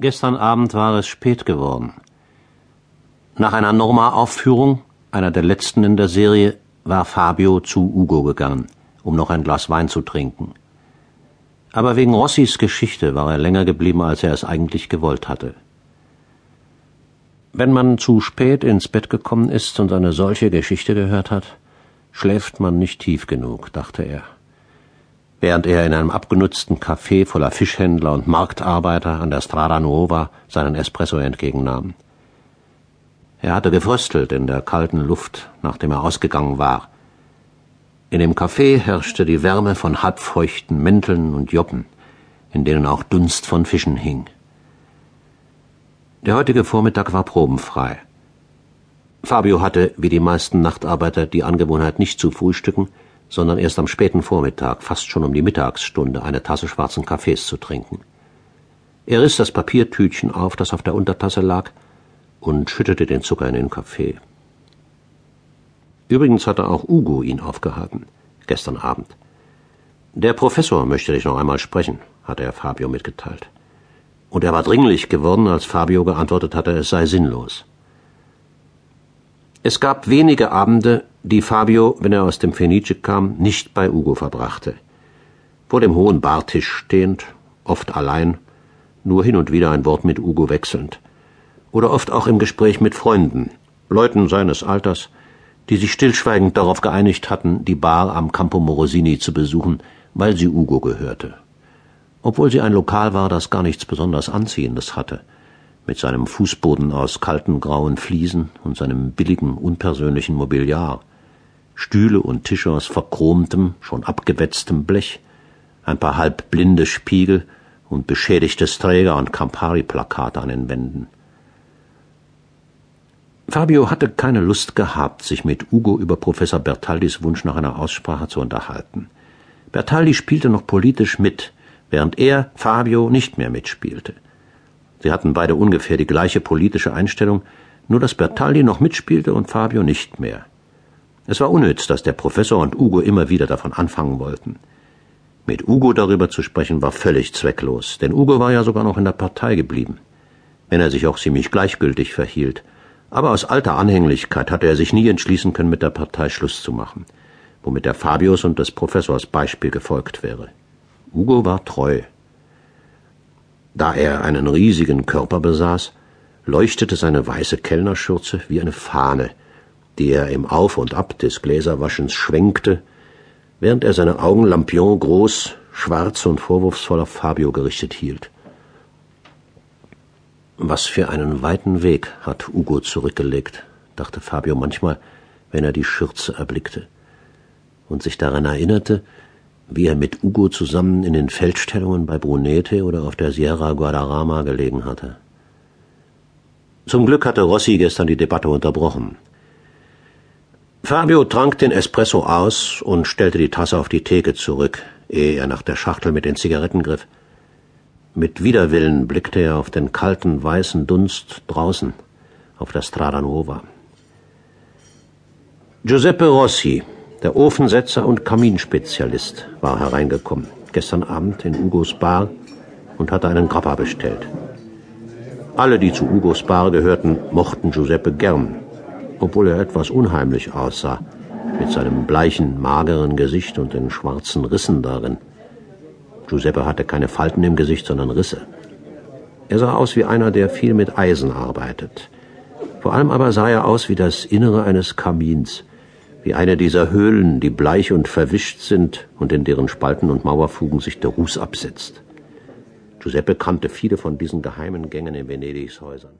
Gestern Abend war es spät geworden. Nach einer Norma-Aufführung, einer der letzten in der Serie, war Fabio zu Ugo gegangen, um noch ein Glas Wein zu trinken. Aber wegen Rossis Geschichte war er länger geblieben, als er es eigentlich gewollt hatte. Wenn man zu spät ins Bett gekommen ist und eine solche Geschichte gehört hat, schläft man nicht tief genug, dachte er während er in einem abgenutzten Café voller Fischhändler und Marktarbeiter an der Strada Nuova seinen Espresso entgegennahm. Er hatte gefröstelt in der kalten Luft, nachdem er ausgegangen war. In dem Café herrschte die Wärme von halbfeuchten Mänteln und Joppen, in denen auch Dunst von Fischen hing. Der heutige Vormittag war probenfrei. Fabio hatte, wie die meisten Nachtarbeiter, die Angewohnheit, nicht zu frühstücken, sondern erst am späten Vormittag, fast schon um die Mittagsstunde, eine Tasse schwarzen Kaffees zu trinken. Er riss das Papiertütchen auf, das auf der Untertasse lag, und schüttete den Zucker in den Kaffee. Übrigens hatte auch Ugo ihn aufgehalten, gestern Abend. Der Professor möchte dich noch einmal sprechen, hatte er Fabio mitgeteilt. Und er war dringlich geworden, als Fabio geantwortet hatte, es sei sinnlos. Es gab wenige Abende, die Fabio, wenn er aus dem Fenice kam, nicht bei Ugo verbrachte. Vor dem hohen Bartisch stehend, oft allein, nur hin und wieder ein Wort mit Ugo wechselnd. Oder oft auch im Gespräch mit Freunden, Leuten seines Alters, die sich stillschweigend darauf geeinigt hatten, die Bar am Campo Morosini zu besuchen, weil sie Ugo gehörte. Obwohl sie ein Lokal war, das gar nichts besonders Anziehendes hatte – mit seinem Fußboden aus kalten grauen Fliesen und seinem billigen, unpersönlichen Mobiliar, Stühle und Tische aus verchromtem, schon abgewetztem Blech, ein paar halbblinde Spiegel und beschädigtes Träger- und Campari-Plakate an den Wänden. Fabio hatte keine Lust gehabt, sich mit Ugo über Professor Bertaldis Wunsch nach einer Aussprache zu unterhalten. Bertaldi spielte noch politisch mit, während er, Fabio, nicht mehr mitspielte. Sie hatten beide ungefähr die gleiche politische Einstellung, nur dass Bertaldi noch mitspielte und Fabio nicht mehr. Es war unnütz, dass der Professor und Ugo immer wieder davon anfangen wollten. Mit Ugo darüber zu sprechen war völlig zwecklos, denn Ugo war ja sogar noch in der Partei geblieben, wenn er sich auch ziemlich gleichgültig verhielt. Aber aus alter Anhänglichkeit hatte er sich nie entschließen können, mit der Partei Schluss zu machen, womit der Fabius und des Professors Beispiel gefolgt wäre. Ugo war treu. Da er einen riesigen Körper besaß, leuchtete seine weiße Kellnerschürze wie eine Fahne, die er im Auf und Ab des Gläserwaschens schwenkte, während er seine Augen Lampion groß, schwarz und vorwurfsvoll auf Fabio gerichtet hielt. Was für einen weiten Weg hat Ugo zurückgelegt, dachte Fabio manchmal, wenn er die Schürze erblickte, und sich daran erinnerte, wie er mit Ugo zusammen in den Feldstellungen bei Brunete oder auf der Sierra Guadarrama gelegen hatte. Zum Glück hatte Rossi gestern die Debatte unterbrochen. Fabio trank den Espresso aus und stellte die Tasse auf die Theke zurück, ehe er nach der Schachtel mit den Zigaretten griff. Mit Widerwillen blickte er auf den kalten weißen Dunst draußen auf der Strada Nuova. Giuseppe Rossi, der Ofensetzer und Kaminspezialist war hereingekommen, gestern Abend in Ugos Bar und hatte einen Grappa bestellt. Alle, die zu Ugos Bar gehörten, mochten Giuseppe gern, obwohl er etwas unheimlich aussah, mit seinem bleichen, mageren Gesicht und den schwarzen Rissen darin. Giuseppe hatte keine Falten im Gesicht, sondern Risse. Er sah aus wie einer, der viel mit Eisen arbeitet. Vor allem aber sah er aus wie das Innere eines Kamins, wie eine dieser Höhlen, die bleich und verwischt sind und in deren Spalten und Mauerfugen sich der Ruß absetzt. Giuseppe kannte viele von diesen geheimen Gängen in Venedigs Häusern.